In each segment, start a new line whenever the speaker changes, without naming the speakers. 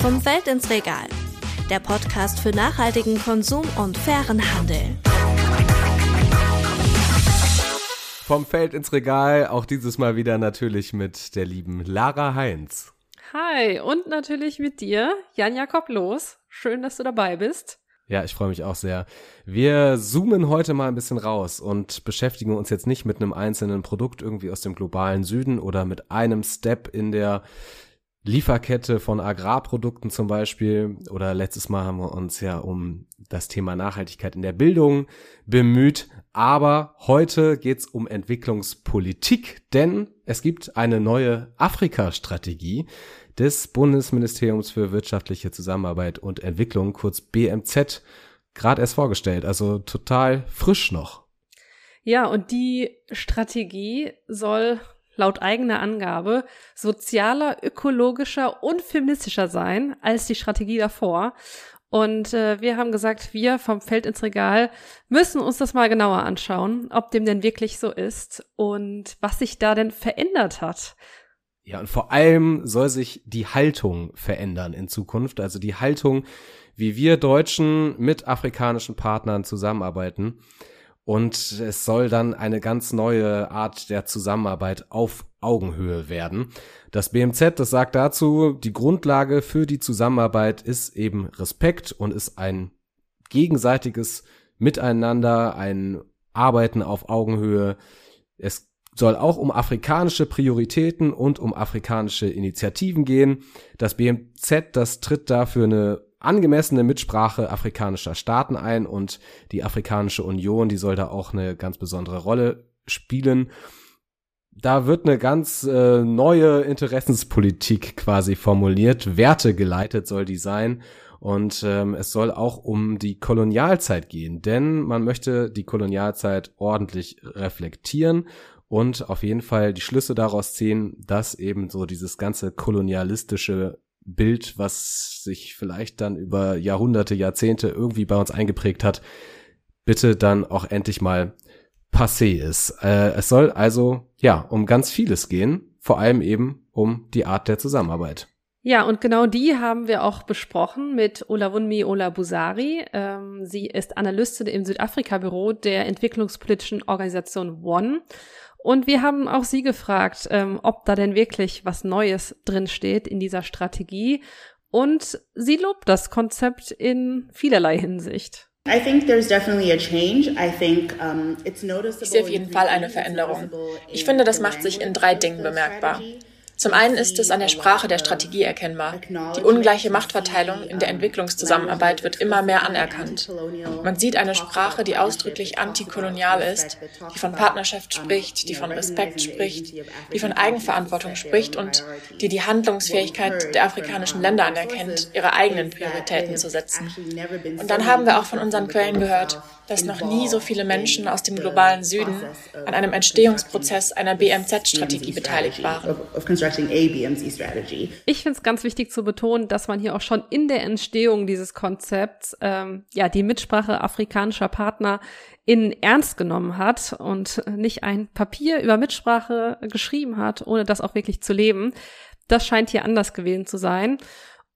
Vom Feld ins Regal. Der Podcast für nachhaltigen Konsum und fairen Handel.
Vom Feld ins Regal, auch dieses Mal wieder natürlich mit der lieben Lara Heinz.
Hi, und natürlich mit dir, Jan Jakob Los. Schön, dass du dabei bist.
Ja, ich freue mich auch sehr. Wir zoomen heute mal ein bisschen raus und beschäftigen uns jetzt nicht mit einem einzelnen Produkt irgendwie aus dem globalen Süden oder mit einem Step in der Lieferkette von Agrarprodukten zum Beispiel. Oder letztes Mal haben wir uns ja um das Thema Nachhaltigkeit in der Bildung bemüht. Aber heute geht's um Entwicklungspolitik, denn es gibt eine neue Afrika-Strategie, des Bundesministeriums für wirtschaftliche Zusammenarbeit und Entwicklung, kurz BMZ, gerade erst vorgestellt. Also total frisch noch.
Ja, und die Strategie soll laut eigener Angabe sozialer, ökologischer und feministischer sein als die Strategie davor. Und äh, wir haben gesagt, wir vom Feld ins Regal müssen uns das mal genauer anschauen, ob dem denn wirklich so ist und was sich da denn verändert hat.
Ja, und vor allem soll sich die Haltung verändern in Zukunft. Also die Haltung, wie wir Deutschen mit afrikanischen Partnern zusammenarbeiten. Und es soll dann eine ganz neue Art der Zusammenarbeit auf Augenhöhe werden. Das BMZ, das sagt dazu, die Grundlage für die Zusammenarbeit ist eben Respekt und ist ein gegenseitiges Miteinander, ein Arbeiten auf Augenhöhe. Es soll auch um afrikanische Prioritäten und um afrikanische Initiativen gehen. Das BMZ, das tritt dafür eine angemessene Mitsprache afrikanischer Staaten ein und die Afrikanische Union, die soll da auch eine ganz besondere Rolle spielen. Da wird eine ganz äh, neue Interessenspolitik quasi formuliert, Werte geleitet soll die sein und ähm, es soll auch um die Kolonialzeit gehen, denn man möchte die Kolonialzeit ordentlich reflektieren und auf jeden Fall die Schlüsse daraus ziehen, dass eben so dieses ganze kolonialistische Bild, was sich vielleicht dann über Jahrhunderte, Jahrzehnte irgendwie bei uns eingeprägt hat, bitte dann auch endlich mal passé ist. Äh, es soll also ja um ganz vieles gehen, vor allem eben um die Art der Zusammenarbeit.
Ja, und genau die haben wir auch besprochen mit Olawunmi Olabusari. Ähm, sie ist Analystin im Südafrika-Büro der entwicklungspolitischen Organisation One und wir haben auch sie gefragt, ähm, ob da denn wirklich was Neues drin steht in dieser Strategie. Und sie lobt das Konzept in vielerlei Hinsicht.
Ich
sehe auf jeden Fall eine Veränderung. Ich finde, das macht sich in drei Dingen bemerkbar. Zum einen ist es an der Sprache der Strategie erkennbar. Die ungleiche Machtverteilung in der Entwicklungszusammenarbeit wird immer mehr anerkannt. Man sieht eine Sprache, die ausdrücklich antikolonial ist, die von Partnerschaft spricht, die von Respekt spricht, die von Eigenverantwortung spricht und die die Handlungsfähigkeit der afrikanischen Länder anerkennt, ihre eigenen Prioritäten zu setzen. Und dann haben wir auch von unseren Quellen gehört, dass noch nie so viele Menschen aus dem globalen Süden an einem Entstehungsprozess einer BMZ-Strategie beteiligt waren.
Ich finde es ganz wichtig zu betonen, dass man hier auch schon in der Entstehung dieses Konzepts ähm, ja die Mitsprache afrikanischer Partner in Ernst genommen hat und nicht ein Papier über Mitsprache geschrieben hat, ohne das auch wirklich zu leben. Das scheint hier anders gewesen zu sein.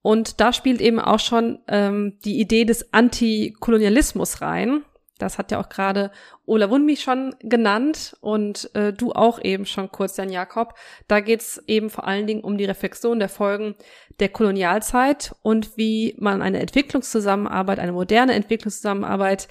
Und da spielt eben auch schon ähm, die Idee des Antikolonialismus rein. Das hat ja auch gerade Ola Wunmi schon genannt und äh, du auch eben schon kurz, Jan Jakob. Da geht's eben vor allen Dingen um die Reflexion der Folgen der Kolonialzeit und wie man eine Entwicklungszusammenarbeit, eine moderne Entwicklungszusammenarbeit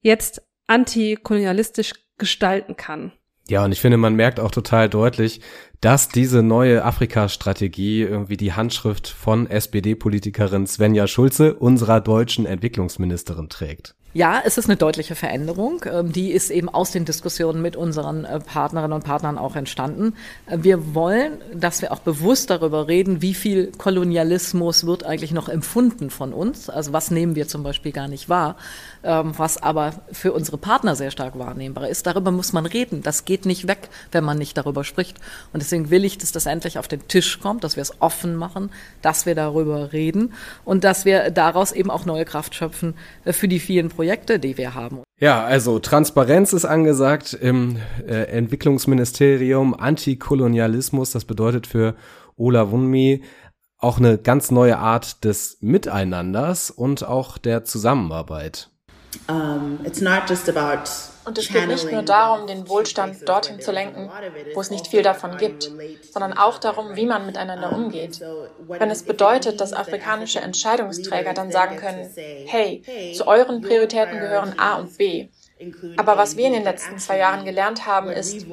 jetzt antikolonialistisch gestalten kann.
Ja, und ich finde, man merkt auch total deutlich, dass diese neue Afrika-Strategie irgendwie die Handschrift von SPD-Politikerin Svenja Schulze, unserer deutschen Entwicklungsministerin, trägt.
Ja, es ist eine deutliche Veränderung. Ähm, die ist eben aus den Diskussionen mit unseren äh, Partnerinnen und Partnern auch entstanden. Äh, wir wollen, dass wir auch bewusst darüber reden, wie viel Kolonialismus wird eigentlich noch empfunden von uns. Also was nehmen wir zum Beispiel gar nicht wahr, ähm, was aber für unsere Partner sehr stark wahrnehmbar ist. Darüber muss man reden. Das geht nicht weg, wenn man nicht darüber spricht. Und deswegen will ich, dass das endlich auf den Tisch kommt, dass wir es offen machen, dass wir darüber reden und dass wir daraus eben auch neue Kraft schöpfen äh, für die vielen Projekte Projekte, die wir haben.
Ja, also Transparenz ist angesagt im äh, Entwicklungsministerium, Antikolonialismus, das bedeutet für Ola Wunmi auch eine ganz neue Art des Miteinanders und auch der Zusammenarbeit.
Um, it's not just about und es geht nicht nur darum, den Wohlstand dorthin zu lenken, wo es nicht viel davon gibt, sondern auch darum, wie man miteinander umgeht. Wenn es bedeutet, dass afrikanische Entscheidungsträger dann sagen können, hey, zu euren Prioritäten gehören A und B. Aber was wir in den letzten zwei Jahren gelernt haben, ist,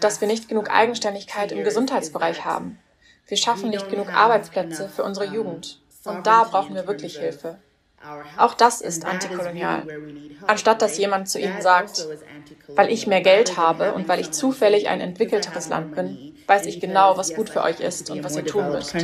dass wir nicht genug Eigenständigkeit im Gesundheitsbereich haben. Wir schaffen nicht genug Arbeitsplätze für unsere Jugend. Und da brauchen wir wirklich Hilfe. Auch das ist antikolonial. Anstatt dass jemand zu ihnen sagt, weil ich mehr Geld habe und weil ich zufällig ein entwickelteres Land bin, weiß ich genau, was gut für euch ist und was ihr tun müsst.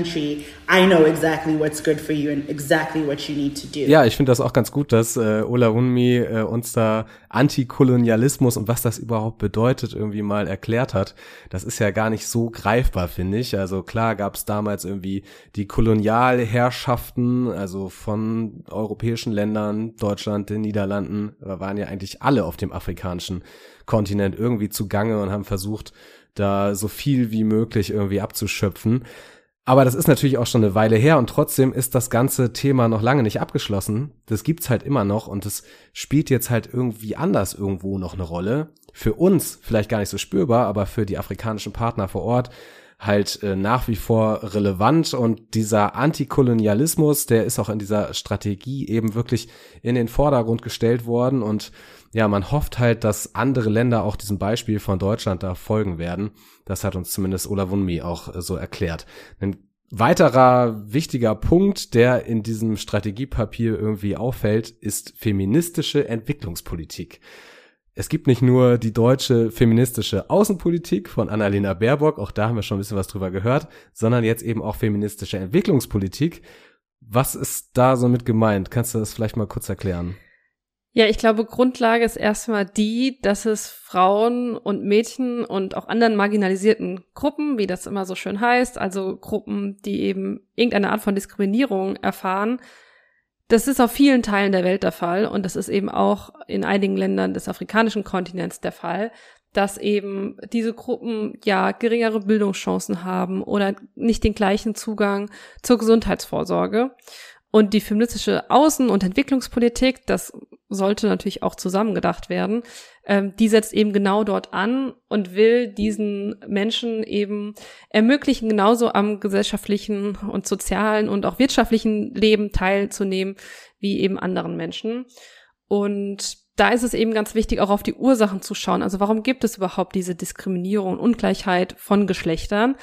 Ja, ich finde das auch ganz gut, dass äh, Ola Wunmi äh, uns da Antikolonialismus und was das überhaupt bedeutet irgendwie mal erklärt hat. Das ist ja gar nicht so greifbar, finde ich. Also klar gab es damals irgendwie die Kolonialherrschaften, also von europäischen Ländern, Deutschland, den Niederlanden, da waren ja eigentlich alle auf dem afrikanischen Kontinent irgendwie zugange und haben versucht, da so viel wie möglich irgendwie abzuschöpfen. Aber das ist natürlich auch schon eine Weile her und trotzdem ist das ganze Thema noch lange nicht abgeschlossen. Das gibt's halt immer noch und es spielt jetzt halt irgendwie anders irgendwo noch eine Rolle. Für uns vielleicht gar nicht so spürbar, aber für die afrikanischen Partner vor Ort halt äh, nach wie vor relevant und dieser Antikolonialismus, der ist auch in dieser Strategie eben wirklich in den Vordergrund gestellt worden und ja, man hofft halt, dass andere Länder auch diesem Beispiel von Deutschland da folgen werden. Das hat uns zumindest Ola Wunmi auch äh, so erklärt. Ein weiterer wichtiger Punkt, der in diesem Strategiepapier irgendwie auffällt, ist feministische Entwicklungspolitik. Es gibt nicht nur die deutsche feministische Außenpolitik von Annalena Baerbock, auch da haben wir schon ein bisschen was drüber gehört, sondern jetzt eben auch feministische Entwicklungspolitik. Was ist da so mit gemeint? Kannst du das vielleicht mal kurz erklären?
Ja, ich glaube, Grundlage ist erstmal die, dass es Frauen und Mädchen und auch anderen marginalisierten Gruppen, wie das immer so schön heißt, also Gruppen, die eben irgendeine Art von Diskriminierung erfahren, das ist auf vielen Teilen der Welt der Fall und das ist eben auch in einigen Ländern des afrikanischen Kontinents der Fall, dass eben diese Gruppen ja geringere Bildungschancen haben oder nicht den gleichen Zugang zur Gesundheitsvorsorge. Und die feministische Außen- und Entwicklungspolitik, das sollte natürlich auch zusammengedacht werden, ähm, die setzt eben genau dort an und will diesen Menschen eben ermöglichen, genauso am gesellschaftlichen und sozialen und auch wirtschaftlichen Leben teilzunehmen wie eben anderen Menschen. Und da ist es eben ganz wichtig, auch auf die Ursachen zu schauen. Also warum gibt es überhaupt diese Diskriminierung und Ungleichheit von Geschlechtern?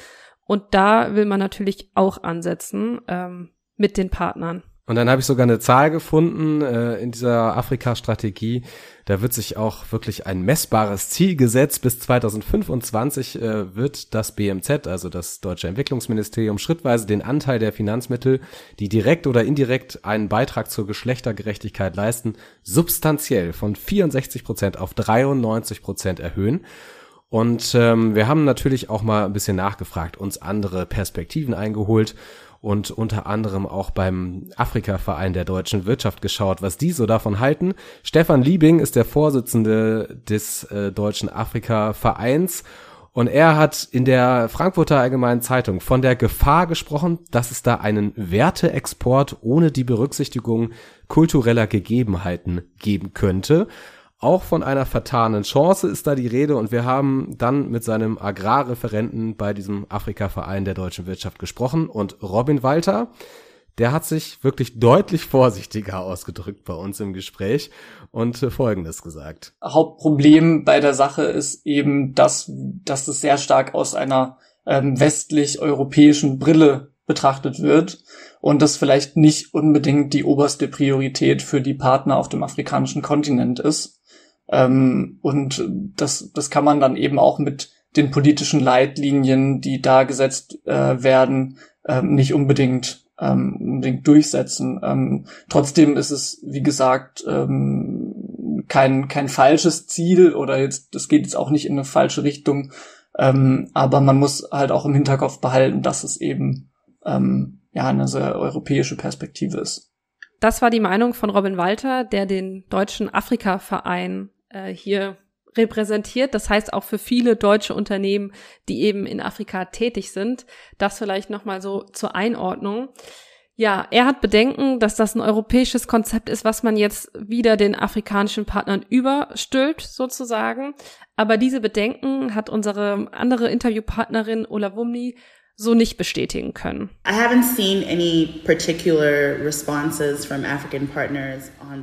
Und da will man natürlich auch ansetzen. Ähm, mit den Partnern.
Und dann habe ich sogar eine Zahl gefunden äh, in dieser Afrika-Strategie. Da wird sich auch wirklich ein messbares Ziel gesetzt. Bis 2025 äh, wird das BMZ, also das Deutsche Entwicklungsministerium, schrittweise den Anteil der Finanzmittel, die direkt oder indirekt einen Beitrag zur Geschlechtergerechtigkeit leisten, substanziell von 64 Prozent auf 93 Prozent erhöhen. Und ähm, wir haben natürlich auch mal ein bisschen nachgefragt, uns andere Perspektiven eingeholt und unter anderem auch beim Afrika-Verein der deutschen Wirtschaft geschaut, was die so davon halten. Stefan Liebing ist der Vorsitzende des äh, deutschen Afrika-Vereins und er hat in der Frankfurter Allgemeinen Zeitung von der Gefahr gesprochen, dass es da einen Werteexport ohne die Berücksichtigung kultureller Gegebenheiten geben könnte. Auch von einer vertanen Chance ist da die Rede und wir haben dann mit seinem Agrarreferenten bei diesem Afrika-Verein der deutschen Wirtschaft gesprochen und Robin Walter, der hat sich wirklich deutlich vorsichtiger ausgedrückt bei uns im Gespräch und äh, Folgendes gesagt.
Hauptproblem bei der Sache ist eben, dass, dass es sehr stark aus einer ähm, westlich-europäischen Brille betrachtet wird und das vielleicht nicht unbedingt die oberste Priorität für die Partner auf dem afrikanischen Kontinent ist. Ähm, und das, das kann man dann eben auch mit den politischen Leitlinien, die da gesetzt äh, werden, ähm, nicht unbedingt, ähm, unbedingt durchsetzen. Ähm, trotzdem ist es, wie gesagt, ähm, kein, kein falsches Ziel oder jetzt, das geht jetzt auch nicht in eine falsche Richtung. Ähm, aber man muss halt auch im Hinterkopf behalten, dass es eben ähm, ja eine sehr europäische Perspektive ist.
Das war die Meinung von Robin Walter, der den Deutschen Afrika-Verein äh, hier repräsentiert. Das heißt auch für viele deutsche Unternehmen, die eben in Afrika tätig sind. Das vielleicht nochmal so zur Einordnung. Ja, er hat Bedenken, dass das ein europäisches Konzept ist, was man jetzt wieder den afrikanischen Partnern überstülpt, sozusagen. Aber diese Bedenken hat unsere andere Interviewpartnerin Ola Wumni so nicht bestätigen können.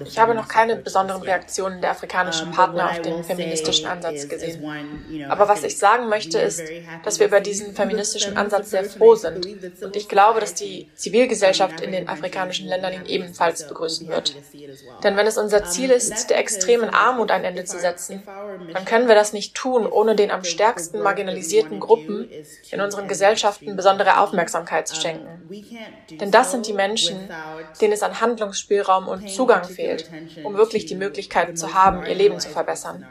Ich habe noch keine besonderen Reaktionen der afrikanischen Partner auf den feministischen Ansatz gesehen. Aber was ich sagen möchte ist, dass wir über diesen feministischen Ansatz sehr froh sind. Und ich glaube, dass die Zivilgesellschaft in den afrikanischen Ländern ihn ebenfalls begrüßen wird. Denn wenn es unser Ziel ist, der extremen Armut ein Ende zu setzen, dann können wir das nicht tun, ohne den am stärksten marginalisierten Gruppen in unseren Gesellschaften Konflikten besondere Aufmerksamkeit zu schenken. Denn das sind die Menschen, denen es an Handlungsspielraum und Zugang fehlt, um wirklich die Möglichkeit zu haben, ihr Leben zu verbessern.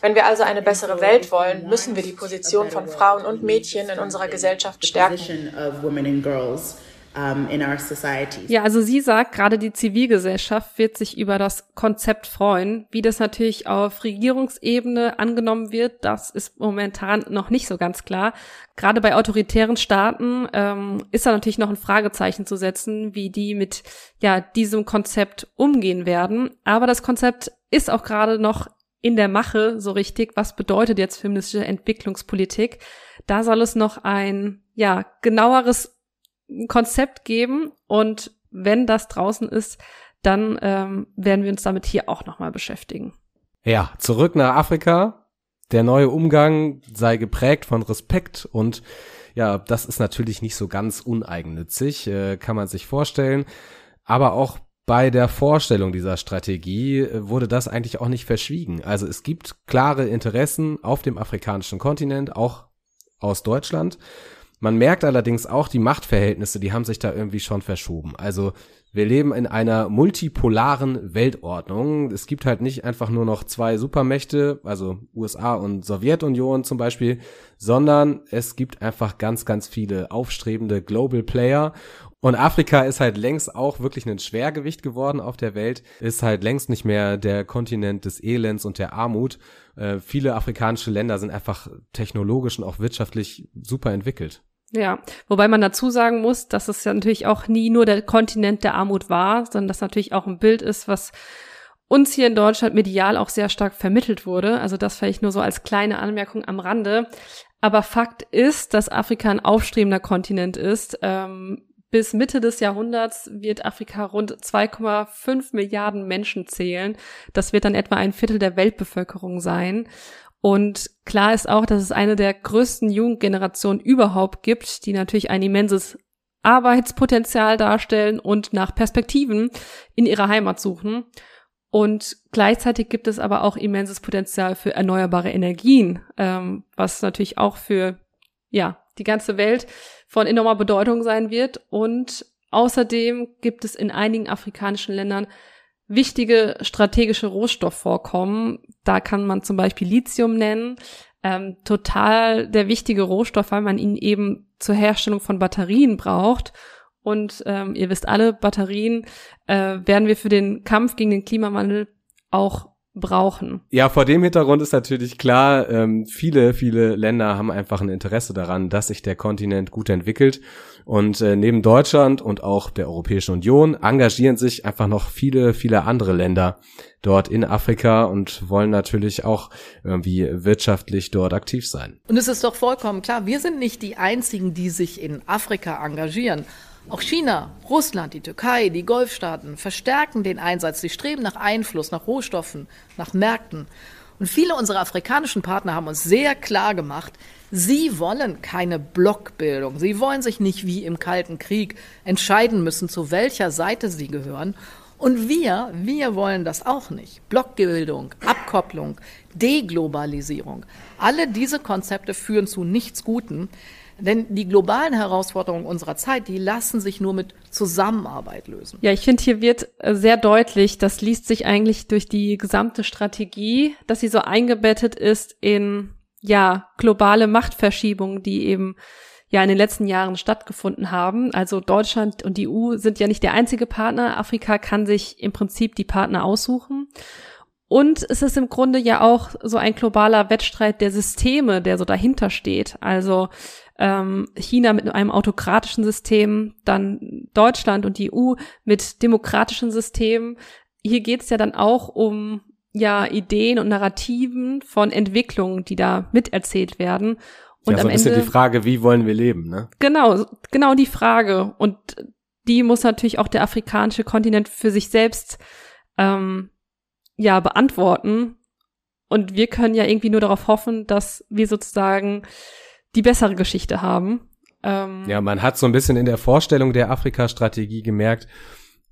Wenn wir also eine bessere Welt wollen, müssen wir die Position von Frauen und Mädchen in unserer Gesellschaft stärken.
Ja, also sie sagt, gerade die Zivilgesellschaft wird sich über das Konzept freuen. Wie das natürlich auf Regierungsebene angenommen wird, das ist momentan noch nicht so ganz klar. Gerade bei autoritären Staaten ähm, ist da natürlich noch ein Fragezeichen zu setzen, wie die mit ja diesem Konzept umgehen werden. Aber das Konzept ist auch gerade noch in der Mache so richtig. Was bedeutet jetzt feministische Entwicklungspolitik? Da soll es noch ein ja genaueres Konzept geben und wenn das draußen ist, dann ähm, werden wir uns damit hier auch nochmal beschäftigen.
Ja, zurück nach Afrika. Der neue Umgang sei geprägt von Respekt und ja, das ist natürlich nicht so ganz uneigennützig, äh, kann man sich vorstellen. Aber auch bei der Vorstellung dieser Strategie äh, wurde das eigentlich auch nicht verschwiegen. Also es gibt klare Interessen auf dem afrikanischen Kontinent, auch aus Deutschland. Man merkt allerdings auch, die Machtverhältnisse, die haben sich da irgendwie schon verschoben. Also wir leben in einer multipolaren Weltordnung. Es gibt halt nicht einfach nur noch zwei Supermächte, also USA und Sowjetunion zum Beispiel, sondern es gibt einfach ganz, ganz viele aufstrebende Global Player. Und Afrika ist halt längst auch wirklich ein Schwergewicht geworden auf der Welt, ist halt längst nicht mehr der Kontinent des Elends und der Armut. Äh, viele afrikanische Länder sind einfach technologisch und auch wirtschaftlich super entwickelt.
Ja, wobei man dazu sagen muss, dass es ja natürlich auch nie nur der Kontinent der Armut war, sondern das natürlich auch ein Bild ist, was uns hier in Deutschland medial auch sehr stark vermittelt wurde. Also das vielleicht nur so als kleine Anmerkung am Rande. Aber Fakt ist, dass Afrika ein aufstrebender Kontinent ist. Ähm, bis Mitte des Jahrhunderts wird Afrika rund 2,5 Milliarden Menschen zählen. Das wird dann etwa ein Viertel der Weltbevölkerung sein. Und klar ist auch, dass es eine der größten Jugendgenerationen überhaupt gibt, die natürlich ein immenses Arbeitspotenzial darstellen und nach Perspektiven in ihrer Heimat suchen. Und gleichzeitig gibt es aber auch immenses Potenzial für erneuerbare Energien, ähm, was natürlich auch für ja die ganze Welt von enormer Bedeutung sein wird. Und außerdem gibt es in einigen afrikanischen Ländern wichtige strategische Rohstoffvorkommen. Da kann man zum Beispiel Lithium nennen. Ähm, total der wichtige Rohstoff, weil man ihn eben zur Herstellung von Batterien braucht. Und ähm, ihr wisst alle, Batterien äh, werden wir für den Kampf gegen den Klimawandel auch brauchen.
Ja, vor dem Hintergrund ist natürlich klar, ähm, viele, viele Länder haben einfach ein Interesse daran, dass sich der Kontinent gut entwickelt. Und äh, neben Deutschland und auch der Europäischen Union engagieren sich einfach noch viele, viele andere Länder dort in Afrika und wollen natürlich auch irgendwie wirtschaftlich dort aktiv sein.
Und es ist doch vollkommen klar, wir sind nicht die einzigen, die sich in Afrika engagieren. Auch China, Russland, die Türkei, die Golfstaaten verstärken den Einsatz. Sie streben nach Einfluss, nach Rohstoffen, nach Märkten. Und viele unserer afrikanischen Partner haben uns sehr klar gemacht, sie wollen keine Blockbildung. Sie wollen sich nicht wie im Kalten Krieg entscheiden müssen, zu welcher Seite sie gehören. Und wir, wir wollen das auch nicht. Blockbildung, Abkopplung, Deglobalisierung. Alle diese Konzepte führen zu nichts Guten. Denn die globalen Herausforderungen unserer Zeit, die lassen sich nur mit Zusammenarbeit lösen.
Ja, ich finde, hier wird äh, sehr deutlich, das liest sich eigentlich durch die gesamte Strategie, dass sie so eingebettet ist in, ja, globale Machtverschiebungen, die eben ja in den letzten Jahren stattgefunden haben. Also Deutschland und die EU sind ja nicht der einzige Partner. Afrika kann sich im Prinzip die Partner aussuchen. Und es ist im Grunde ja auch so ein globaler Wettstreit der Systeme, der so dahinter steht. Also ähm, China mit einem autokratischen System, dann Deutschland und die EU mit demokratischen Systemen. Hier geht es ja dann auch um ja Ideen und Narrativen von Entwicklungen, die da miterzählt werden. Und
ja, so
am
ein bisschen
Ende,
die Frage, wie wollen wir leben, ne?
Genau, genau die Frage. Und die muss natürlich auch der afrikanische Kontinent für sich selbst ähm, ja beantworten. Und wir können ja irgendwie nur darauf hoffen, dass wir sozusagen die bessere Geschichte haben.
Ähm, ja, man hat so ein bisschen in der Vorstellung der Afrika-Strategie gemerkt,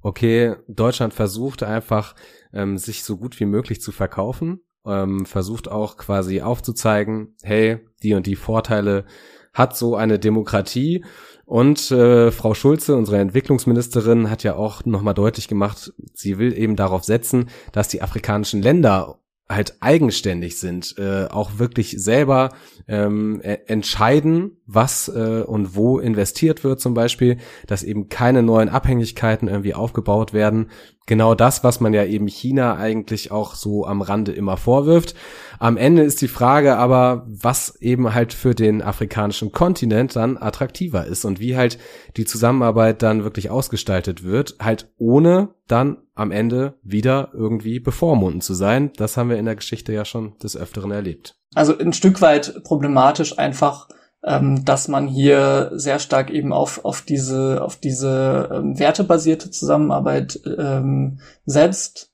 okay, Deutschland versucht einfach, ähm, sich so gut wie möglich zu verkaufen, ähm, versucht auch quasi aufzuzeigen, hey, die und die Vorteile hat so eine Demokratie. Und äh, Frau Schulze, unsere Entwicklungsministerin, hat ja auch nochmal deutlich gemacht, sie will eben darauf setzen, dass die afrikanischen Länder halt eigenständig sind, äh, auch wirklich selber ähm, e-, entscheiden, was äh, und wo investiert wird zum Beispiel, dass eben keine neuen Abhängigkeiten irgendwie aufgebaut werden. Genau das, was man ja eben China eigentlich auch so am Rande immer vorwirft. Am Ende ist die Frage aber, was eben halt für den afrikanischen Kontinent dann attraktiver ist und wie halt die Zusammenarbeit dann wirklich ausgestaltet wird, halt ohne dann am Ende wieder irgendwie bevormunden zu sein. Das haben wir in der Geschichte ja schon des Öfteren erlebt.
Also ein Stück weit problematisch einfach, ähm, dass man hier sehr stark eben auf, auf diese, auf diese ähm, wertebasierte Zusammenarbeit ähm, selbst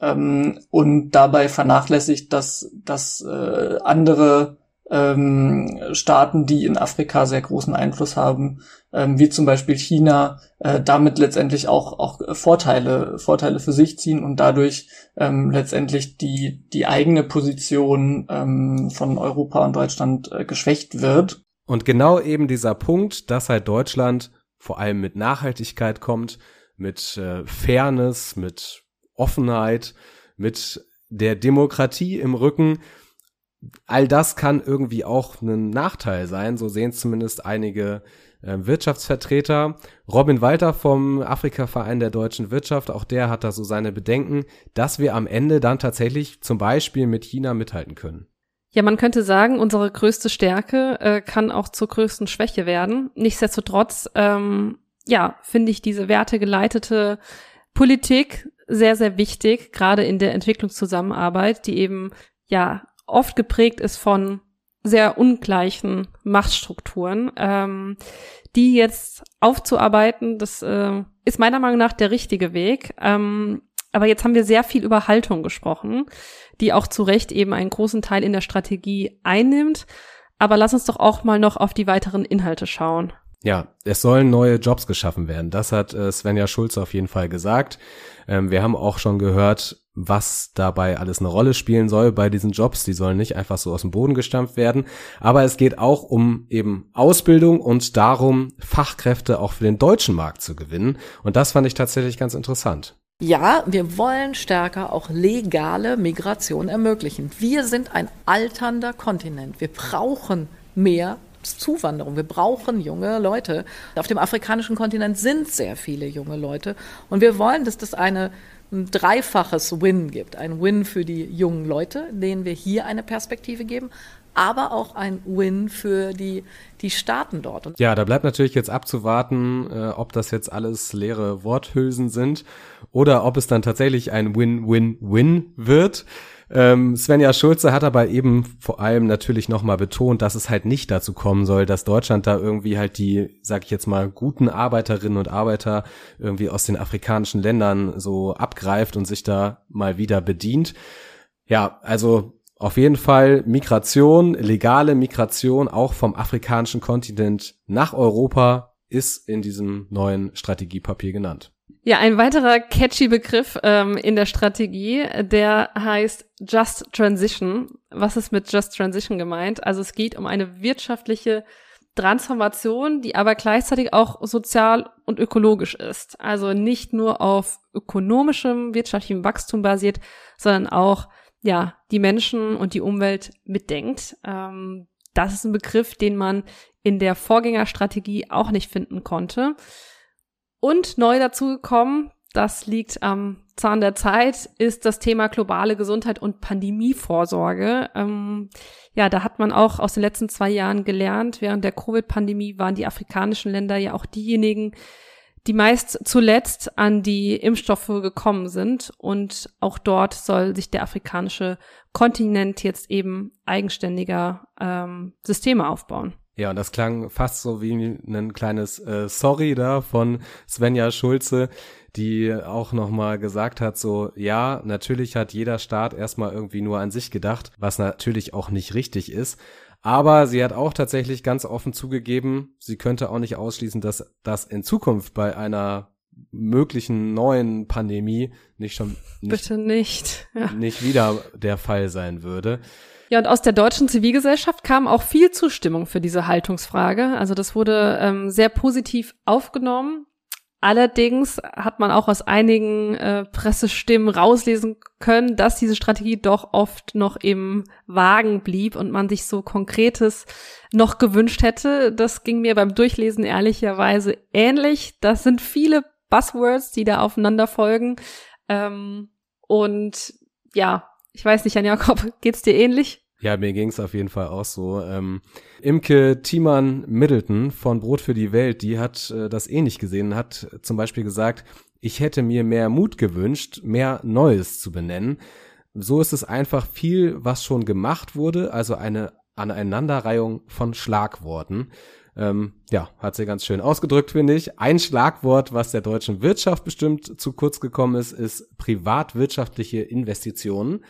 ähm, und dabei vernachlässigt, dass, dass äh, andere ähm, Staaten, die in Afrika sehr großen Einfluss haben, ähm, wie zum Beispiel China, äh, damit letztendlich auch, auch Vorteile, Vorteile für sich ziehen und dadurch ähm, letztendlich die, die eigene Position ähm, von Europa und Deutschland äh, geschwächt wird.
Und genau eben dieser Punkt, dass halt Deutschland vor allem mit Nachhaltigkeit kommt, mit äh, Fairness, mit Offenheit, mit der Demokratie im Rücken, all das kann irgendwie auch ein Nachteil sein, so sehen es zumindest einige äh, Wirtschaftsvertreter. Robin Walter vom Afrika-Verein der deutschen Wirtschaft, auch der hat da so seine Bedenken, dass wir am Ende dann tatsächlich zum Beispiel mit China mithalten können.
Ja, man könnte sagen, unsere größte Stärke äh, kann auch zur größten Schwäche werden. Nichtsdestotrotz, ähm, ja, finde ich diese wertegeleitete Politik sehr, sehr wichtig, gerade in der Entwicklungszusammenarbeit, die eben ja oft geprägt ist von sehr ungleichen Machtstrukturen, ähm, die jetzt aufzuarbeiten, das äh, ist meiner Meinung nach der richtige Weg. Ähm, aber jetzt haben wir sehr viel über Haltung gesprochen, die auch zu Recht eben einen großen Teil in der Strategie einnimmt. Aber lass uns doch auch mal noch auf die weiteren Inhalte schauen.
Ja, es sollen neue Jobs geschaffen werden. Das hat äh, Svenja Schulze auf jeden Fall gesagt. Ähm, wir haben auch schon gehört, was dabei alles eine Rolle spielen soll bei diesen Jobs. Die sollen nicht einfach so aus dem Boden gestampft werden. Aber es geht auch um eben Ausbildung und darum, Fachkräfte auch für den deutschen Markt zu gewinnen. Und das fand ich tatsächlich ganz interessant.
Ja, wir wollen stärker auch legale Migration ermöglichen. Wir sind ein alternder Kontinent. Wir brauchen mehr Zuwanderung. Wir brauchen junge Leute. Auf dem afrikanischen Kontinent sind sehr viele junge Leute. Und wir wollen, dass das eine ein dreifaches Win gibt. Ein Win für die jungen Leute, denen wir hier eine Perspektive geben, aber auch ein Win für die, die Staaten dort.
Ja, da bleibt natürlich jetzt abzuwarten, äh, ob das jetzt alles leere Worthülsen sind oder ob es dann tatsächlich ein Win-Win-Win wird. Ähm, Svenja Schulze hat aber eben vor allem natürlich nochmal betont, dass es halt nicht dazu kommen soll, dass Deutschland da irgendwie halt die, sag ich jetzt mal, guten Arbeiterinnen und Arbeiter irgendwie aus den afrikanischen Ländern so abgreift und sich da mal wieder bedient. Ja, also auf jeden Fall Migration, legale Migration auch vom afrikanischen Kontinent nach Europa ist in diesem neuen Strategiepapier genannt.
Ja, ein weiterer catchy Begriff ähm, in der Strategie, der heißt Just Transition. Was ist mit Just Transition gemeint? Also es geht um eine wirtschaftliche Transformation, die aber gleichzeitig auch sozial und ökologisch ist. Also nicht nur auf ökonomischem, wirtschaftlichem Wachstum basiert, sondern auch ja die Menschen und die Umwelt mitdenkt. Ähm, das ist ein Begriff, den man in der Vorgängerstrategie auch nicht finden konnte. Und neu dazu gekommen, das liegt am Zahn der Zeit, ist das Thema globale Gesundheit und Pandemievorsorge. Ähm, ja, da hat man auch aus den letzten zwei Jahren gelernt. Während der Covid-Pandemie waren die afrikanischen Länder ja auch diejenigen, die meist zuletzt an die Impfstoffe gekommen sind. Und auch dort soll sich der afrikanische Kontinent jetzt eben eigenständiger ähm, Systeme aufbauen.
Ja, und das klang fast so wie ein kleines äh, Sorry da von Svenja Schulze, die auch nochmal gesagt hat, so, ja, natürlich hat jeder Staat erstmal irgendwie nur an sich gedacht, was natürlich auch nicht richtig ist. Aber sie hat auch tatsächlich ganz offen zugegeben, sie könnte auch nicht ausschließen, dass das in Zukunft bei einer möglichen neuen Pandemie nicht schon
nicht, Bitte nicht.
Ja. nicht wieder der Fall sein würde.
Ja, und aus der deutschen Zivilgesellschaft kam auch viel Zustimmung für diese Haltungsfrage. Also das wurde ähm, sehr positiv aufgenommen. Allerdings hat man auch aus einigen äh, Pressestimmen rauslesen können, dass diese Strategie doch oft noch im Wagen blieb und man sich so Konkretes noch gewünscht hätte. Das ging mir beim Durchlesen ehrlicherweise ähnlich. Das sind viele Buzzwords, die da aufeinander folgen. Ähm, und ja, ich weiß nicht, Jan Jakob, geht's dir ähnlich?
Ja, mir ging's auf jeden Fall auch so. Ähm, Imke Thiemann Middleton von Brot für die Welt, die hat äh, das ähnlich gesehen, hat zum Beispiel gesagt, ich hätte mir mehr Mut gewünscht, mehr Neues zu benennen. So ist es einfach viel, was schon gemacht wurde, also eine Aneinanderreihung von Schlagworten. Ähm, ja, hat sie ganz schön ausgedrückt, finde ich. Ein Schlagwort, was der deutschen Wirtschaft bestimmt zu kurz gekommen ist, ist privatwirtschaftliche Investitionen.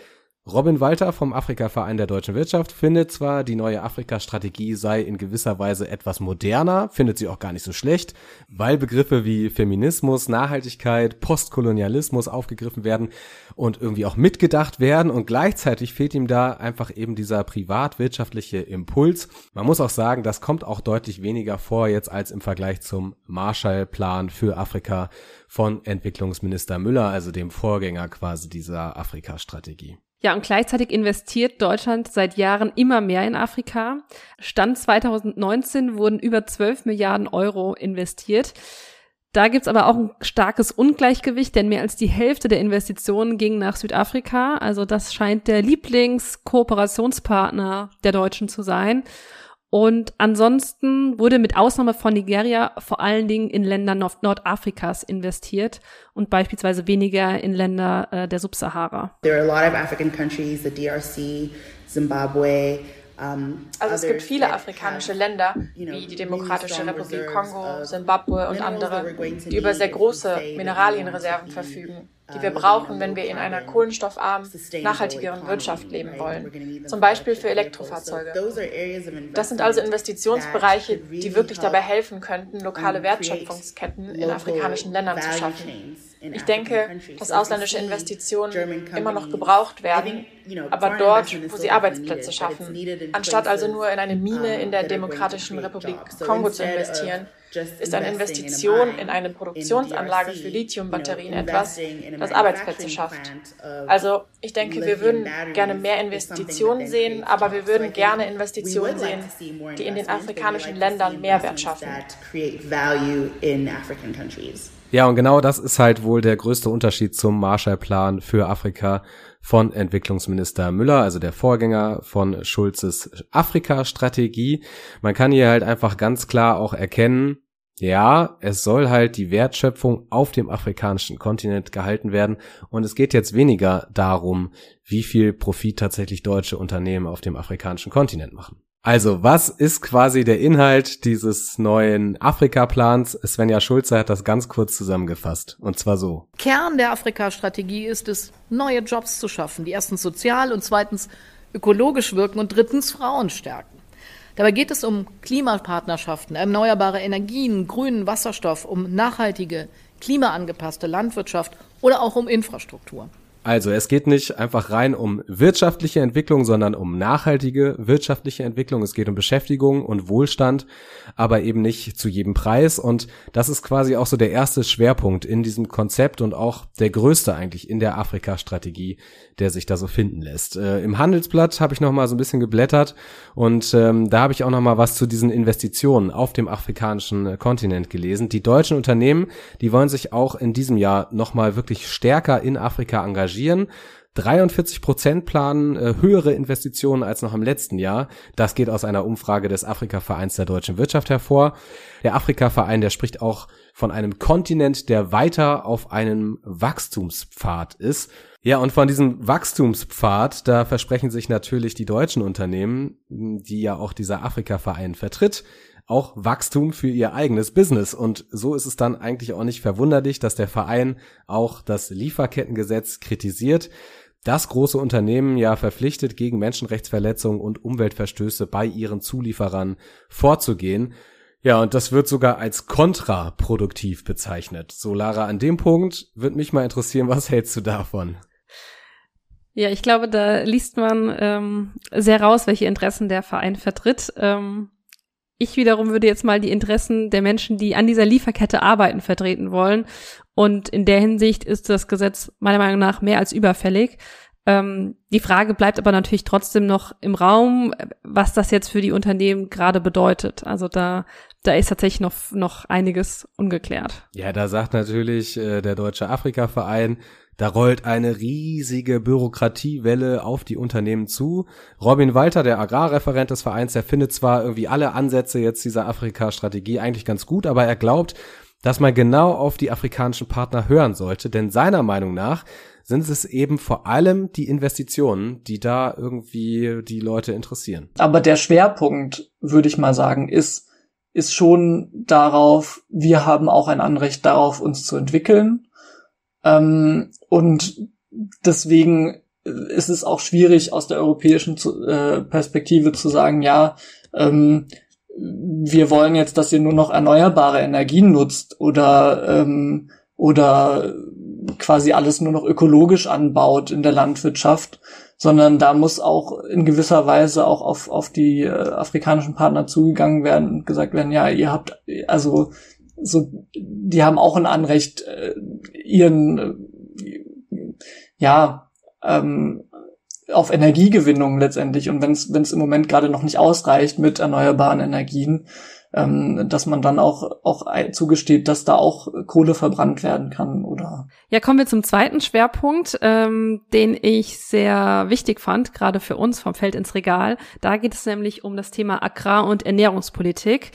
Robin Walter vom Afrika-Verein der deutschen Wirtschaft findet zwar, die neue Afrika-Strategie sei in gewisser Weise etwas moderner, findet sie auch gar nicht so schlecht, weil Begriffe wie Feminismus, Nachhaltigkeit, Postkolonialismus aufgegriffen werden und irgendwie auch mitgedacht werden und gleichzeitig fehlt ihm da einfach eben dieser privatwirtschaftliche Impuls. Man muss auch sagen, das kommt auch deutlich weniger vor jetzt als im Vergleich zum Marshallplan für Afrika von Entwicklungsminister Müller, also dem Vorgänger quasi dieser Afrika-Strategie.
Ja, und gleichzeitig investiert Deutschland seit Jahren immer mehr in Afrika. Stand 2019 wurden über 12 Milliarden Euro investiert. Da gibt's aber auch ein starkes Ungleichgewicht, denn mehr als die Hälfte der Investitionen ging nach Südafrika. Also das scheint der Lieblingskooperationspartner der Deutschen zu sein. Und ansonsten wurde mit Ausnahme von Nigeria vor allen Dingen in Länder Nord Nordafrikas investiert und beispielsweise weniger in Länder äh, der Subsahara. There are a lot of African countries, the DRC,
Zimbabwe, also es gibt viele afrikanische Länder, wie die Demokratische Republik Kongo, Simbabwe und andere, die über sehr große Mineralienreserven verfügen die wir brauchen, wenn wir in einer kohlenstoffarmen, nachhaltigeren Wirtschaft leben wollen, zum Beispiel für Elektrofahrzeuge. Das sind also Investitionsbereiche, die wirklich dabei helfen könnten, lokale Wertschöpfungsketten in afrikanischen Ländern zu schaffen. Ich denke, dass ausländische Investitionen immer noch gebraucht werden, aber dort, wo sie Arbeitsplätze schaffen, anstatt also nur in eine Mine in der Demokratischen Republik Kongo zu investieren, ist eine Investition in eine Produktionsanlage für Lithiumbatterien etwas, das Arbeitsplätze schafft. Also ich denke, wir würden gerne mehr Investitionen sehen, aber wir würden gerne Investitionen sehen, die in den afrikanischen Ländern Mehrwert schaffen.
Ja, und genau das ist halt wohl der größte Unterschied zum Marshallplan für Afrika von Entwicklungsminister Müller, also der Vorgänger von Schulzes Afrika-Strategie. Man kann hier halt einfach ganz klar auch erkennen, ja, es soll halt die Wertschöpfung auf dem afrikanischen Kontinent gehalten werden und es geht jetzt weniger darum, wie viel Profit tatsächlich deutsche Unternehmen auf dem afrikanischen Kontinent machen. Also, was ist quasi der Inhalt dieses neuen Afrika-Plans? Svenja Schulze hat das ganz kurz zusammengefasst. Und zwar so.
Kern der Afrika-Strategie ist es, neue Jobs zu schaffen, die erstens sozial und zweitens ökologisch wirken und drittens Frauen stärken. Dabei geht es um Klimapartnerschaften, erneuerbare Energien, grünen Wasserstoff, um nachhaltige, klimaangepasste Landwirtschaft oder auch um Infrastruktur.
Also es geht nicht einfach rein um wirtschaftliche Entwicklung, sondern um nachhaltige wirtschaftliche Entwicklung. Es geht um Beschäftigung und Wohlstand, aber eben nicht zu jedem Preis. Und das ist quasi auch so der erste Schwerpunkt in diesem Konzept und auch der größte eigentlich in der Afrika-Strategie, der sich da so finden lässt. Äh, Im Handelsblatt habe ich noch mal so ein bisschen geblättert und ähm, da habe ich auch noch mal was zu diesen Investitionen auf dem afrikanischen äh, Kontinent gelesen. Die deutschen Unternehmen, die wollen sich auch in diesem Jahr noch mal wirklich stärker in Afrika engagieren. 43 Prozent planen äh, höhere Investitionen als noch im letzten Jahr. Das geht aus einer Umfrage des Afrika-Vereins der deutschen Wirtschaft hervor. Der Afrika-Verein, der spricht auch von einem Kontinent, der weiter auf einem Wachstumspfad ist. Ja, und von diesem Wachstumspfad, da versprechen sich natürlich die deutschen Unternehmen, die ja auch dieser Afrika-Verein vertritt, auch Wachstum für ihr eigenes Business. Und so ist es dann eigentlich auch nicht verwunderlich, dass der Verein auch das Lieferkettengesetz kritisiert, das große Unternehmen ja verpflichtet, gegen Menschenrechtsverletzungen und Umweltverstöße bei ihren Zulieferern vorzugehen. Ja, und das wird sogar als kontraproduktiv bezeichnet. So, Lara, an dem Punkt wird mich mal interessieren, was hältst du davon?
Ja, ich glaube, da liest man ähm, sehr raus, welche Interessen der Verein vertritt. Ähm, ich wiederum würde jetzt mal die Interessen der Menschen, die an dieser Lieferkette arbeiten, vertreten wollen. Und in der Hinsicht ist das Gesetz meiner Meinung nach mehr als überfällig. Ähm, die Frage bleibt aber natürlich trotzdem noch im Raum, was das jetzt für die Unternehmen gerade bedeutet. Also da, da ist tatsächlich noch, noch einiges ungeklärt.
Ja, da sagt natürlich äh, der Deutsche Afrika-Verein, da rollt eine riesige Bürokratiewelle auf die Unternehmen zu. Robin Walter, der Agrarreferent des Vereins, der findet zwar irgendwie alle Ansätze jetzt dieser Afrika-Strategie eigentlich ganz gut, aber er glaubt, dass man genau auf die afrikanischen Partner hören sollte, denn seiner Meinung nach sind es eben vor allem die Investitionen, die da irgendwie die Leute interessieren.
Aber der Schwerpunkt, würde ich mal sagen, ist, ist schon darauf, wir haben auch ein Anrecht darauf, uns zu entwickeln ähm, und deswegen ist es auch schwierig aus der europäischen äh, Perspektive zu sagen, ja, ähm, wir wollen jetzt, dass ihr nur noch erneuerbare Energien nutzt oder ähm, oder quasi alles nur noch ökologisch anbaut in der Landwirtschaft, sondern da muss auch in gewisser Weise auch auf, auf die äh, afrikanischen Partner zugegangen werden und gesagt werden, ja, ihr habt, also so, die haben auch ein Anrecht, äh, ihren, ja, ähm, auf Energiegewinnung letztendlich. Und wenn es wenn es im Moment gerade noch nicht ausreicht mit erneuerbaren Energien, ähm, dass man dann auch auch zugesteht, dass da auch Kohle verbrannt werden kann oder.
Ja, kommen wir zum zweiten Schwerpunkt, ähm, den ich sehr wichtig fand, gerade für uns vom Feld ins Regal. Da geht es nämlich um das Thema Agrar- und Ernährungspolitik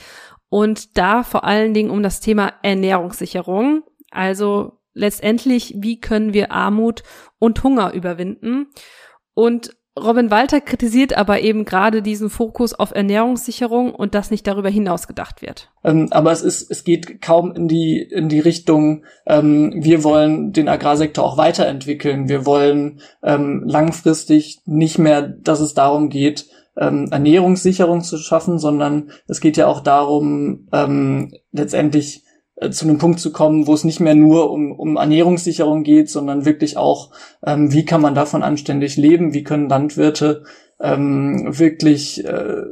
und da vor allen Dingen um das Thema Ernährungssicherung. Also letztendlich, wie können wir Armut und Hunger überwinden? Und Robin Walter kritisiert aber eben gerade diesen Fokus auf Ernährungssicherung und dass nicht darüber hinaus gedacht wird.
Ähm, aber es ist, es geht kaum in die in die Richtung. Ähm, wir wollen den Agrarsektor auch weiterentwickeln. Wir wollen ähm, langfristig nicht mehr, dass es darum geht, ähm, Ernährungssicherung zu schaffen, sondern es geht ja auch darum, ähm, letztendlich äh, zu einem Punkt zu kommen, wo es nicht mehr nur um, um Ernährungssicherung geht, sondern wirklich auch, ähm, wie kann man davon anständig leben, wie können Landwirte ähm, wirklich äh,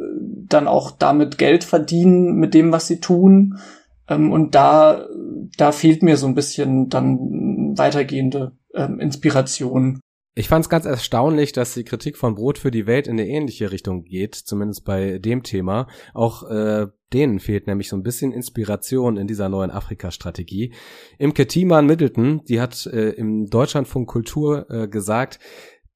dann auch damit Geld verdienen mit dem, was sie tun. Ähm, und da, da fehlt mir so ein bisschen dann weitergehende ähm, Inspiration.
Ich fand es ganz erstaunlich, dass die Kritik von Brot für die Welt in eine ähnliche Richtung geht, zumindest bei dem Thema. Auch äh, denen fehlt nämlich so ein bisschen Inspiration in dieser neuen Afrika-Strategie. Imke Thiemann Middleton, die hat äh, im Deutschlandfunk Kultur äh, gesagt,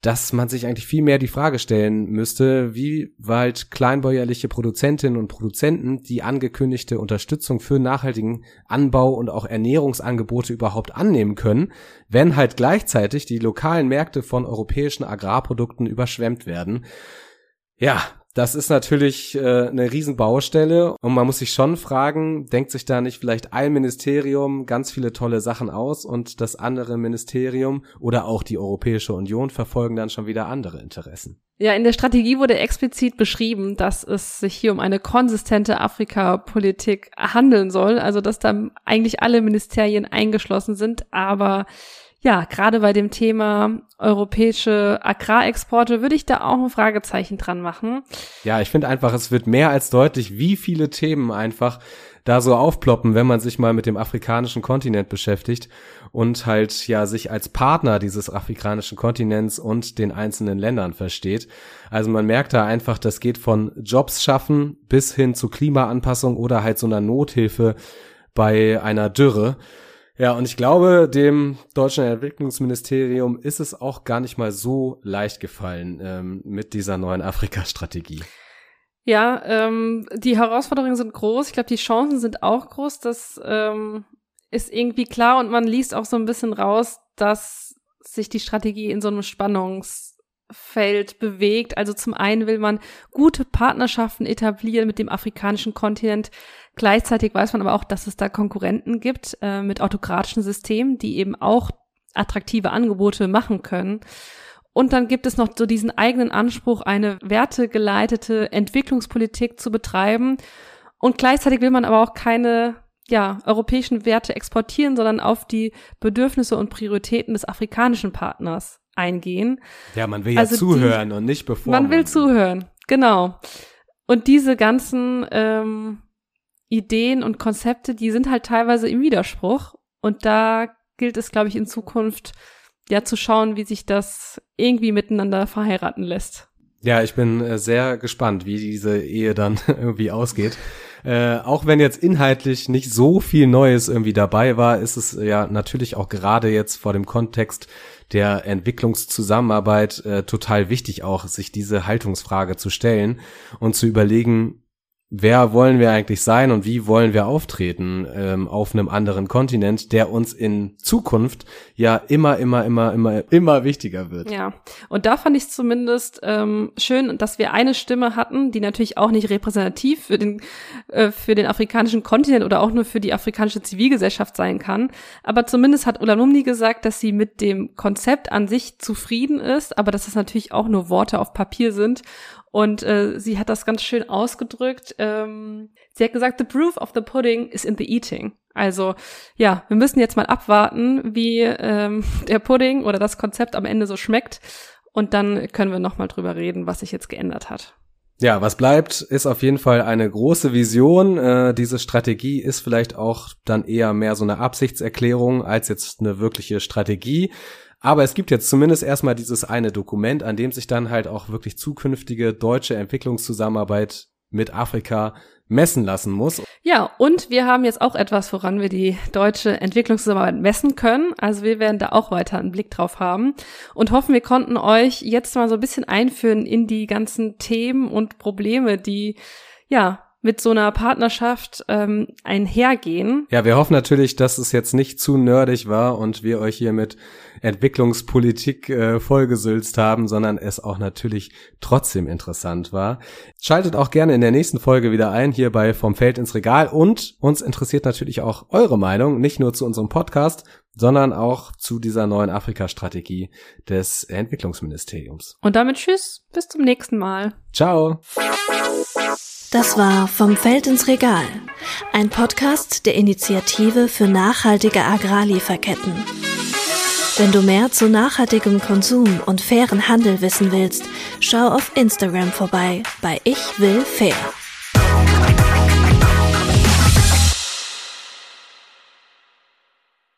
dass man sich eigentlich viel mehr die Frage stellen müsste, wie weit kleinbäuerliche Produzentinnen und Produzenten die angekündigte Unterstützung für nachhaltigen Anbau und auch Ernährungsangebote überhaupt annehmen können, wenn halt gleichzeitig die lokalen Märkte von europäischen Agrarprodukten überschwemmt werden. Ja, das ist natürlich äh, eine Riesenbaustelle und man muss sich schon fragen, denkt sich da nicht vielleicht ein Ministerium ganz viele tolle Sachen aus und das andere Ministerium oder auch die Europäische Union verfolgen dann schon wieder andere Interessen?
Ja, in der Strategie wurde explizit beschrieben, dass es sich hier um eine konsistente Afrika-Politik handeln soll, also dass da eigentlich alle Ministerien eingeschlossen sind, aber ja, gerade bei dem Thema europäische Agrarexporte würde ich da auch ein Fragezeichen dran machen.
Ja, ich finde einfach, es wird mehr als deutlich, wie viele Themen einfach da so aufploppen, wenn man sich mal mit dem afrikanischen Kontinent beschäftigt und halt ja sich als Partner dieses afrikanischen Kontinents und den einzelnen Ländern versteht. Also man merkt da einfach, das geht von Jobs schaffen bis hin zu Klimaanpassung oder halt so einer Nothilfe bei einer Dürre. Ja, und ich glaube, dem deutschen Entwicklungsministerium ist es auch gar nicht mal so leicht gefallen ähm, mit dieser neuen Afrika-Strategie.
Ja, ähm, die Herausforderungen sind groß. Ich glaube, die Chancen sind auch groß. Das ähm, ist irgendwie klar und man liest auch so ein bisschen raus, dass sich die Strategie in so einem Spannungsfeld bewegt. Also zum einen will man gute Partnerschaften etablieren mit dem afrikanischen Kontinent. Gleichzeitig weiß man aber auch, dass es da Konkurrenten gibt äh, mit autokratischen Systemen, die eben auch attraktive Angebote machen können. Und dann gibt es noch so diesen eigenen Anspruch, eine wertegeleitete Entwicklungspolitik zu betreiben. Und gleichzeitig will man aber auch keine ja, europäischen Werte exportieren, sondern auf die Bedürfnisse und Prioritäten des afrikanischen Partners eingehen.
Ja, man will ja also zuhören die, und nicht bevor.
Man will zuhören, genau. Und diese ganzen ähm, Ideen und Konzepte, die sind halt teilweise im Widerspruch. Und da gilt es, glaube ich, in Zukunft ja zu schauen, wie sich das irgendwie miteinander verheiraten lässt.
Ja, ich bin äh, sehr gespannt, wie diese Ehe dann irgendwie ausgeht. Äh, auch wenn jetzt inhaltlich nicht so viel Neues irgendwie dabei war, ist es ja natürlich auch gerade jetzt vor dem Kontext der Entwicklungszusammenarbeit äh, total wichtig auch, sich diese Haltungsfrage zu stellen und zu überlegen, wer wollen wir eigentlich sein und wie wollen wir auftreten ähm, auf einem anderen Kontinent, der uns in Zukunft ja immer, immer, immer, immer, immer wichtiger wird.
Ja, und da fand ich es zumindest ähm, schön, dass wir eine Stimme hatten, die natürlich auch nicht repräsentativ für den, äh, für den afrikanischen Kontinent oder auch nur für die afrikanische Zivilgesellschaft sein kann. Aber zumindest hat Ulanumni gesagt, dass sie mit dem Konzept an sich zufrieden ist, aber dass das natürlich auch nur Worte auf Papier sind und äh, sie hat das ganz schön ausgedrückt. Ähm, sie hat gesagt, the proof of the pudding is in the eating. Also ja, wir müssen jetzt mal abwarten, wie ähm, der Pudding oder das Konzept am Ende so schmeckt. Und dann können wir nochmal drüber reden, was sich jetzt geändert hat.
Ja, was bleibt, ist auf jeden Fall eine große Vision. Äh, diese Strategie ist vielleicht auch dann eher mehr so eine Absichtserklärung als jetzt eine wirkliche Strategie. Aber es gibt jetzt zumindest erstmal dieses eine Dokument, an dem sich dann halt auch wirklich zukünftige deutsche Entwicklungszusammenarbeit mit Afrika messen lassen muss.
Ja, und wir haben jetzt auch etwas, woran wir die deutsche Entwicklungszusammenarbeit messen können. Also wir werden da auch weiter einen Blick drauf haben und hoffen, wir konnten euch jetzt mal so ein bisschen einführen in die ganzen Themen und Probleme, die ja mit so einer Partnerschaft ähm, einhergehen.
Ja, wir hoffen natürlich, dass es jetzt nicht zu nerdig war und wir euch hier mit Entwicklungspolitik äh, vollgesülzt haben, sondern es auch natürlich trotzdem interessant war. Schaltet auch gerne in der nächsten Folge wieder ein, hier bei Vom Feld ins Regal und uns interessiert natürlich auch eure Meinung, nicht nur zu unserem Podcast, sondern auch zu dieser neuen Afrika-Strategie des Entwicklungsministeriums.
Und damit tschüss, bis zum nächsten Mal.
Ciao.
Das war Vom Feld ins Regal, ein Podcast der Initiative für nachhaltige Agrarlieferketten. Wenn du mehr zu nachhaltigem Konsum und fairen Handel wissen willst, schau auf Instagram vorbei bei Ich will fair.